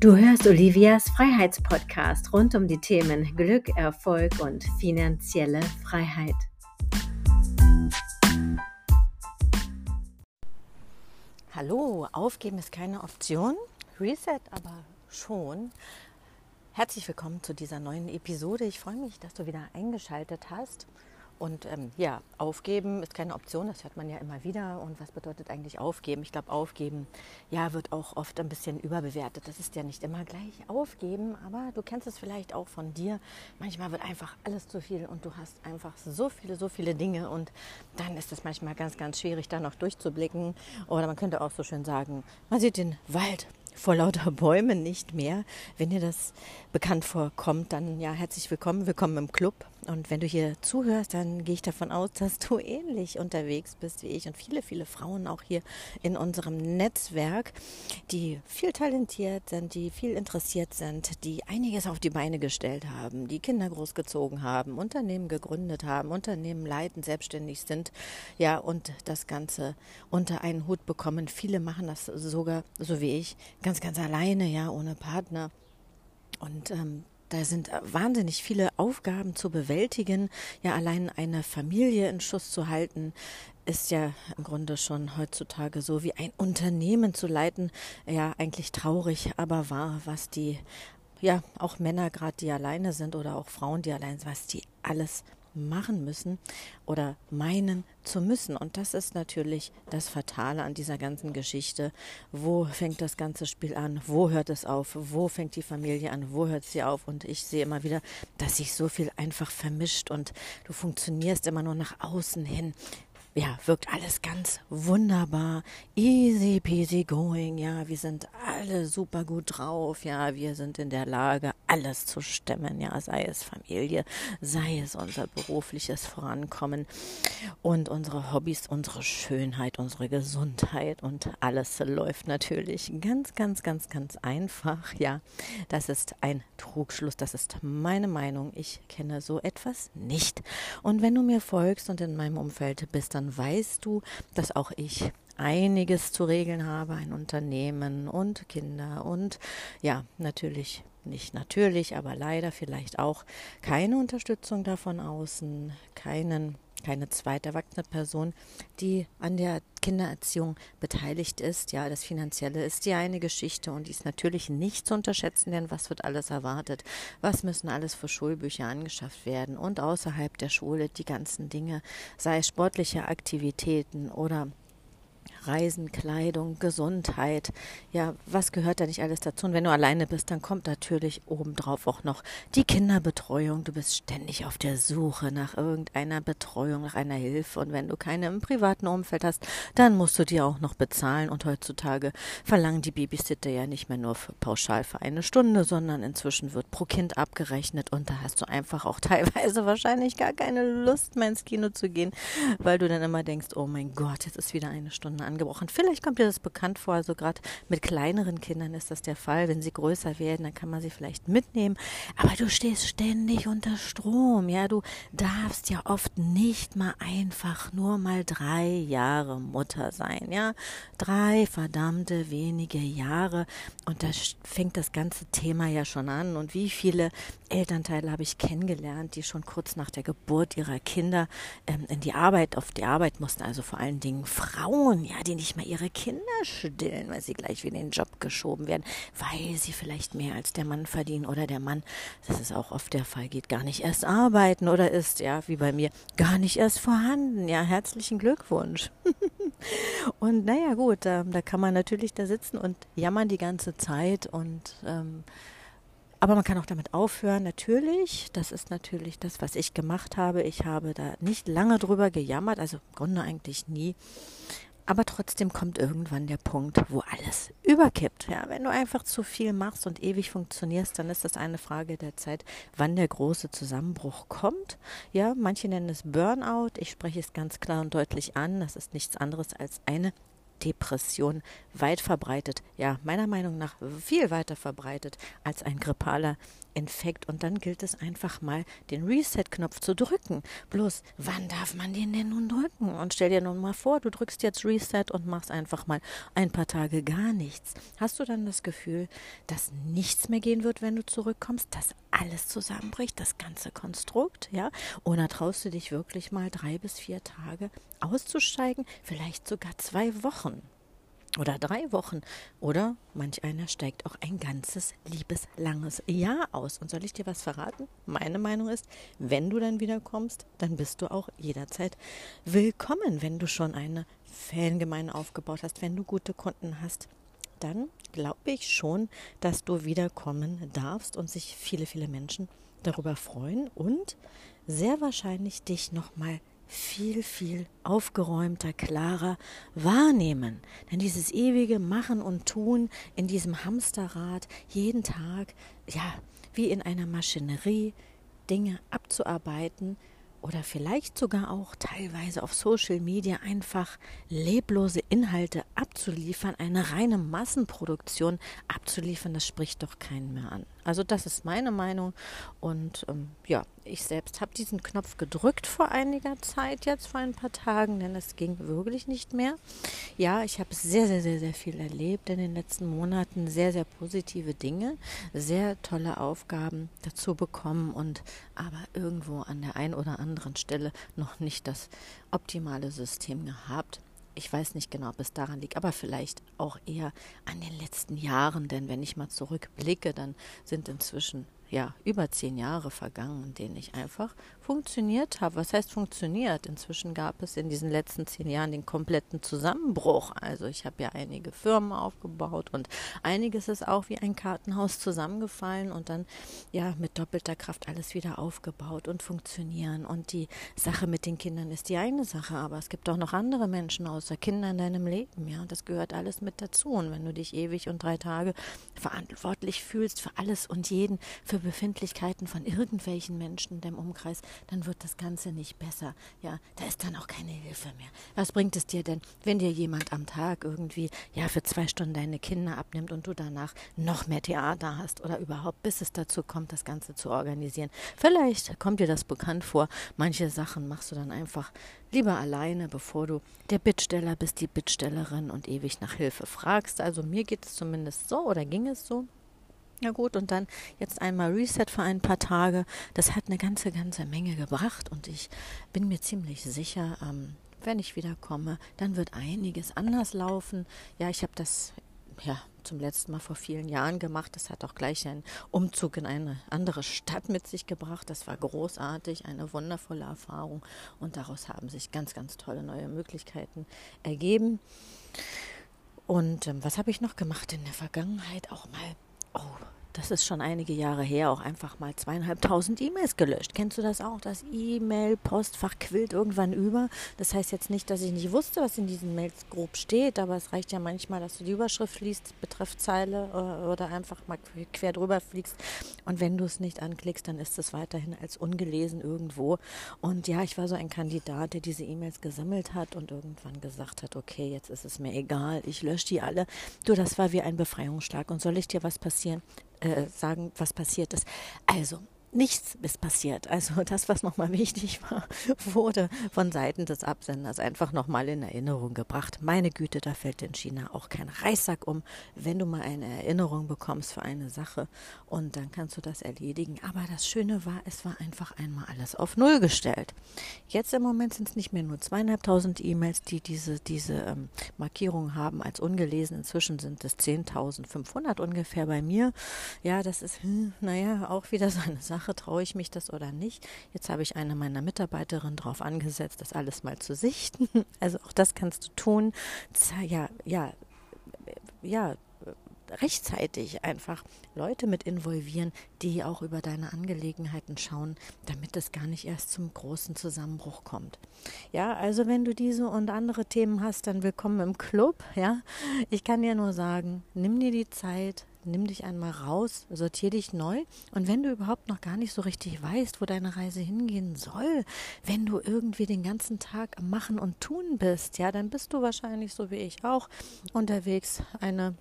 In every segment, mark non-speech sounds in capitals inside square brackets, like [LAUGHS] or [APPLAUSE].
Du hörst Olivias Freiheitspodcast rund um die Themen Glück, Erfolg und finanzielle Freiheit. Hallo, aufgeben ist keine Option, Reset aber schon. Herzlich willkommen zu dieser neuen Episode. Ich freue mich, dass du wieder eingeschaltet hast. Und ähm, ja, aufgeben ist keine Option, das hört man ja immer wieder. Und was bedeutet eigentlich aufgeben? Ich glaube, aufgeben, ja, wird auch oft ein bisschen überbewertet. Das ist ja nicht immer gleich aufgeben, aber du kennst es vielleicht auch von dir. Manchmal wird einfach alles zu viel und du hast einfach so viele, so viele Dinge und dann ist es manchmal ganz, ganz schwierig, da noch durchzublicken. Oder man könnte auch so schön sagen, man sieht den Wald vor lauter [LAUGHS] Bäumen nicht mehr. Wenn dir das bekannt vorkommt, dann ja, herzlich willkommen, willkommen im Club. Und wenn du hier zuhörst, dann gehe ich davon aus, dass du [LAUGHS] ähnlich unterwegs bist wie ich und viele, viele Frauen auch hier in unserem Netzwerk, die viel talentiert sind, die viel interessiert sind, die einiges auf die Beine gestellt haben, die Kinder großgezogen haben, Unternehmen gegründet haben, Unternehmen leiten, selbstständig sind, ja, und das Ganze unter einen Hut bekommen. Viele machen das sogar, so wie ich, ganz, ganz alleine, ja, ohne Partner. Und ähm, da sind wahnsinnig viele Aufgaben zu bewältigen. Ja, allein eine Familie in Schuss zu halten, ist ja im Grunde schon heutzutage so wie ein Unternehmen zu leiten. Ja, eigentlich traurig, aber wahr, was die, ja, auch Männer gerade, die alleine sind oder auch Frauen, die allein sind, was die alles machen müssen oder meinen zu müssen. Und das ist natürlich das Fatale an dieser ganzen Geschichte. Wo fängt das ganze Spiel an? Wo hört es auf? Wo fängt die Familie an? Wo hört sie auf? Und ich sehe immer wieder, dass sich so viel einfach vermischt und du funktionierst immer nur nach außen hin ja, wirkt alles ganz wunderbar, easy peasy going, ja, wir sind alle super gut drauf, ja, wir sind in der Lage, alles zu stemmen, ja, sei es Familie, sei es unser berufliches Vorankommen und unsere Hobbys, unsere Schönheit, unsere Gesundheit. Und alles läuft natürlich ganz, ganz, ganz, ganz einfach, ja, das ist ein Trugschluss, das ist meine Meinung, ich kenne so etwas nicht. Und wenn du mir folgst und in meinem Umfeld bist, dann weißt du, dass auch ich einiges zu regeln habe, ein Unternehmen und Kinder und ja, natürlich nicht natürlich, aber leider vielleicht auch keine Unterstützung davon außen, keinen keine zweite erwachsene Person, die an der Kindererziehung beteiligt ist. Ja, das Finanzielle ist ja eine Geschichte und die ist natürlich nicht zu unterschätzen, denn was wird alles erwartet? Was müssen alles für Schulbücher angeschafft werden? Und außerhalb der Schule die ganzen Dinge, sei es sportliche Aktivitäten oder Reisen, Kleidung, Gesundheit. Ja, was gehört da nicht alles dazu? Und wenn du alleine bist, dann kommt natürlich obendrauf auch noch die Kinderbetreuung. Du bist ständig auf der Suche nach irgendeiner Betreuung, nach einer Hilfe. Und wenn du keine im privaten Umfeld hast, dann musst du dir auch noch bezahlen. Und heutzutage verlangen die Babysitter ja nicht mehr nur für pauschal für eine Stunde, sondern inzwischen wird pro Kind abgerechnet. Und da hast du einfach auch [LAUGHS] teilweise wahrscheinlich gar keine Lust mehr ins Kino zu gehen, weil du dann immer denkst, oh mein Gott, jetzt ist wieder eine Stunde angebrochen. Vielleicht kommt dir das bekannt vor, also gerade mit kleineren Kindern ist das der Fall. Wenn sie größer werden, dann kann man sie vielleicht mitnehmen. Aber du stehst ständig unter Strom. Ja, du darfst ja oft nicht mal einfach nur mal drei Jahre Mutter sein. Ja, drei verdammte wenige Jahre. Und da fängt das ganze Thema ja schon an. Und wie viele Elternteile habe ich kennengelernt, die schon kurz nach der Geburt ihrer Kinder ähm, in die Arbeit, auf die Arbeit mussten. Also vor allen Dingen Frauen, ja, die nicht mehr ihre Kinder stillen, weil sie gleich wieder in den Job geschoben werden, weil sie vielleicht mehr als der Mann verdienen oder der Mann, das ist auch oft der Fall, geht gar nicht erst arbeiten oder ist, ja, wie bei mir, gar nicht erst vorhanden. Ja, herzlichen Glückwunsch. [LAUGHS] und naja, gut, ähm, da kann man natürlich da sitzen und jammern die ganze Zeit und ähm, aber man kann auch damit aufhören, natürlich. Das ist natürlich das, was ich gemacht habe. Ich habe da nicht lange drüber gejammert, also im Grunde eigentlich nie. Aber trotzdem kommt irgendwann der Punkt, wo alles überkippt. Ja, wenn du einfach zu viel machst und ewig funktionierst, dann ist das eine Frage der Zeit, wann der große Zusammenbruch kommt. Ja, manche nennen es Burnout. Ich spreche es ganz klar und deutlich an. Das ist nichts anderes als eine Depression weit verbreitet, ja, meiner Meinung nach viel weiter verbreitet als ein grippaler Infekt und dann gilt es einfach mal, den Reset-Knopf zu drücken. Bloß, wann darf man den denn nun drücken? Und stell dir nun mal vor, du drückst jetzt Reset und machst einfach mal ein paar Tage gar nichts. Hast du dann das Gefühl, dass nichts mehr gehen wird, wenn du zurückkommst, dass alles zusammenbricht, das ganze Konstrukt, ja? Oder traust du dich wirklich mal drei bis vier Tage auszusteigen, vielleicht sogar zwei Wochen? Oder drei Wochen. Oder manch einer steigt auch ein ganzes liebes langes Jahr aus. Und soll ich dir was verraten? Meine Meinung ist, wenn du dann wiederkommst, dann bist du auch jederzeit willkommen, wenn du schon eine Fangemeinde aufgebaut hast, wenn du gute Kunden hast. Dann glaube ich schon, dass du wiederkommen darfst und sich viele, viele Menschen darüber freuen und sehr wahrscheinlich dich nochmal viel, viel aufgeräumter, klarer wahrnehmen. Denn dieses ewige Machen und Tun in diesem Hamsterrad, jeden Tag, ja, wie in einer Maschinerie, Dinge abzuarbeiten, oder vielleicht sogar auch teilweise auf Social Media einfach leblose Inhalte abzuliefern, eine reine Massenproduktion abzuliefern, das spricht doch keinen mehr an. Also das ist meine Meinung und ähm, ja, ich selbst habe diesen Knopf gedrückt vor einiger Zeit, jetzt vor ein paar Tagen, denn es ging wirklich nicht mehr. Ja, ich habe sehr, sehr, sehr, sehr viel erlebt in den letzten Monaten, sehr, sehr positive Dinge, sehr tolle Aufgaben dazu bekommen und aber irgendwo an der einen oder anderen Stelle noch nicht das optimale System gehabt. Ich weiß nicht genau, ob es daran liegt, aber vielleicht auch eher an den letzten Jahren, denn wenn ich mal zurückblicke, dann sind inzwischen ja, über zehn Jahre vergangen, in denen ich einfach funktioniert habe. Was heißt funktioniert? Inzwischen gab es in diesen letzten zehn Jahren den kompletten Zusammenbruch. Also ich habe ja einige Firmen aufgebaut und einiges ist auch wie ein Kartenhaus zusammengefallen und dann ja mit doppelter Kraft alles wieder aufgebaut und funktionieren. Und die Sache mit den Kindern ist die eine Sache, aber es gibt auch noch andere Menschen außer Kinder in deinem Leben. Ja, das gehört alles mit dazu. Und wenn du dich ewig und drei Tage verantwortlich fühlst für alles und jeden, für für Befindlichkeiten von irgendwelchen Menschen deinem Umkreis, dann wird das Ganze nicht besser. Ja, da ist dann auch keine Hilfe mehr. Was bringt es dir denn, wenn dir jemand am Tag irgendwie ja für zwei Stunden deine Kinder abnimmt und du danach noch mehr Theater hast oder überhaupt, bis es dazu kommt, das Ganze zu organisieren? Vielleicht kommt dir das bekannt vor. Manche Sachen machst du dann einfach lieber alleine, bevor du der Bittsteller bist, die Bittstellerin und ewig nach Hilfe fragst. Also mir geht es zumindest so oder ging es so. Ja gut, und dann jetzt einmal Reset für ein paar Tage. Das hat eine ganze, ganze Menge gebracht und ich bin mir ziemlich sicher, ähm, wenn ich wiederkomme, dann wird einiges anders laufen. Ja, ich habe das ja zum letzten Mal vor vielen Jahren gemacht. Das hat auch gleich einen Umzug in eine andere Stadt mit sich gebracht. Das war großartig, eine wundervolle Erfahrung und daraus haben sich ganz, ganz tolle neue Möglichkeiten ergeben. Und ähm, was habe ich noch gemacht in der Vergangenheit? Auch mal Oh, das ist schon einige Jahre her, auch einfach mal zweieinhalbtausend E-Mails gelöscht. Kennst du das auch? Das E-Mail-Postfach quillt irgendwann über. Das heißt jetzt nicht, dass ich nicht wusste, was in diesen Mails grob steht, aber es reicht ja manchmal, dass du die Überschrift liest, Betreffzeile äh, oder einfach mal quer drüber fliegst. Und wenn du es nicht anklickst, dann ist es weiterhin als ungelesen irgendwo. Und ja, ich war so ein Kandidat, der diese E-Mails gesammelt hat und irgendwann gesagt hat, okay, jetzt ist es mir egal, ich lösche die alle. Du, das war wie ein Befreiungsschlag. Und soll ich dir was passieren? Äh, sagen, was passiert ist. Also, nichts ist passiert. Also [LAUGHS] das, was nochmal wichtig [LAUGHS] war, wurde von Seiten des Absenders einfach nochmal in Erinnerung gebracht. Meine Güte, da fällt in China auch kein Reissack um, wenn du mal eine Erinnerung bekommst für eine Sache und dann kannst du das erledigen. Aber das Schöne war, es war einfach einmal alles auf Null gestellt. Jetzt im Moment sind es nicht mehr nur zweieinhalbtausend E-Mails, die diese, diese ähm, Markierung haben als ungelesen. Inzwischen sind es 10.500 ungefähr bei mir. Ja, das ist, hm, naja, auch wieder so eine Sache Sache, traue ich mich das oder nicht. Jetzt habe ich eine meiner Mitarbeiterinnen darauf angesetzt, das alles mal zu sichten. [LAUGHS] Also auch das kannst du tun. Ja, ja, ja, rechtzeitig einfach Leute mit involvieren, die auch über deine Angelegenheiten schauen, damit es gar nicht erst zum großen Zusammenbruch kommt. Ja, also wenn du diese und andere Themen hast, dann willkommen im Club, ja. Ich kann dir nur sagen, nimm dir die Zeit, nimm dich einmal raus, sortier dich neu. Und wenn du überhaupt noch gar nicht so richtig weißt, wo deine Reise hingehen soll, wenn du irgendwie den ganzen Tag am Machen und Tun bist, ja, dann bist du wahrscheinlich so wie ich auch unterwegs eine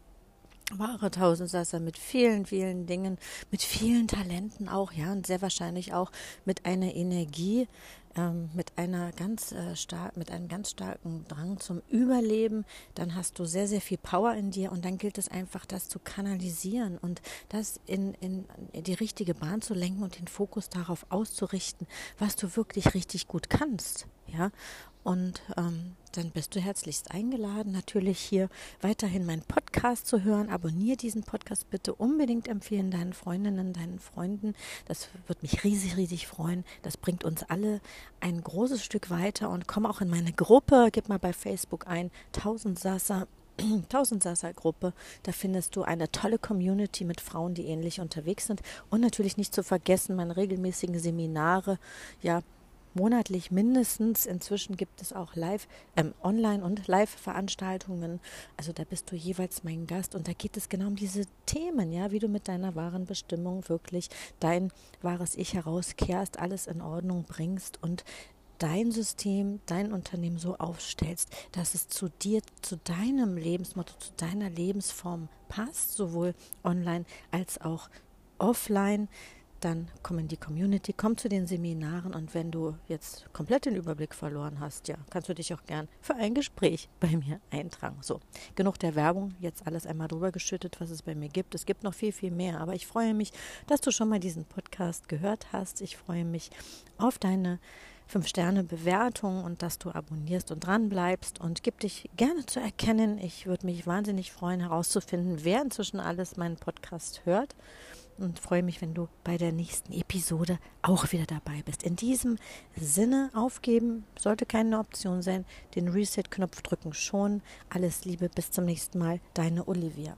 wahre Tausendsasser mit vielen, vielen Dingen, mit vielen Talenten auch, ja, und sehr wahrscheinlich auch mit einer Energie, ähm, mit einer ganz äh, stark, mit einem ganz starken Drang zum Überleben, dann hast du sehr, sehr viel Power in dir und dann gilt es einfach, das zu kanalisieren und das in, in die richtige Bahn zu lenken und den Fokus darauf auszurichten, was du wirklich richtig gut kannst. Ja, und ähm, dann bist du herzlichst eingeladen, natürlich hier weiterhin meinen Podcast zu hören. Abonniere diesen Podcast bitte unbedingt empfehlen deinen Freundinnen, deinen Freunden. Das würde mich riesig, riesig freuen. Das bringt uns alle ein großes Stück weiter und komm auch in meine Gruppe. Gib mal bei Facebook ein, 1000 Sasa. [CLEARS THROAT] 1000 Sasa Gruppe, da findest du eine tolle Community mit Frauen, die ähnlich unterwegs sind und natürlich nicht zu vergessen meine regelmäßigen Seminare, ja, monatlich mindestens. Inzwischen gibt es auch Live, ähm, Online- und Live-Veranstaltungen. Also da bist du jeweils mein Gast und da geht es genau um diese Themen, ja, wie du mit deiner wahren Bestimmung wirklich dein wahres Ich herauskehrst, alles in Ordnung bringst und dein System, dein Unternehmen so aufstellst, dass es zu dir, zu deinem Lebensmotto, zu deiner Lebensform passt, sowohl online als auch offline dann komm in die Community, komm zu den Seminaren und wenn du jetzt komplett den Überblick verloren hast, ja, kannst du dich auch gern für ein Gespräch [LAUGHS] bei mir eintragen. So, genug der Werbung, jetzt alles einmal drüber geschüttet, was es bei mir gibt. Es gibt noch viel, viel mehr, aber ich freue mich, dass du schon mal diesen Podcast gehört hast. Ich freue mich auf deine 5-Sterne-Bewertung und dass du abonnierst und dran bleibst und gib dich gerne zu erkennen. Ich würde mich wahnsinnig freuen, herauszufinden, wer inzwischen alles meinen Podcast hört und freue mich, wenn du bei der nächsten Episode auch wieder dabei bist. In diesem Sinne aufgeben sollte keine Option sein. Den Reset-Knopf drücken schon. Alles Liebe, bis zum nächsten Mal. Deine Olivia.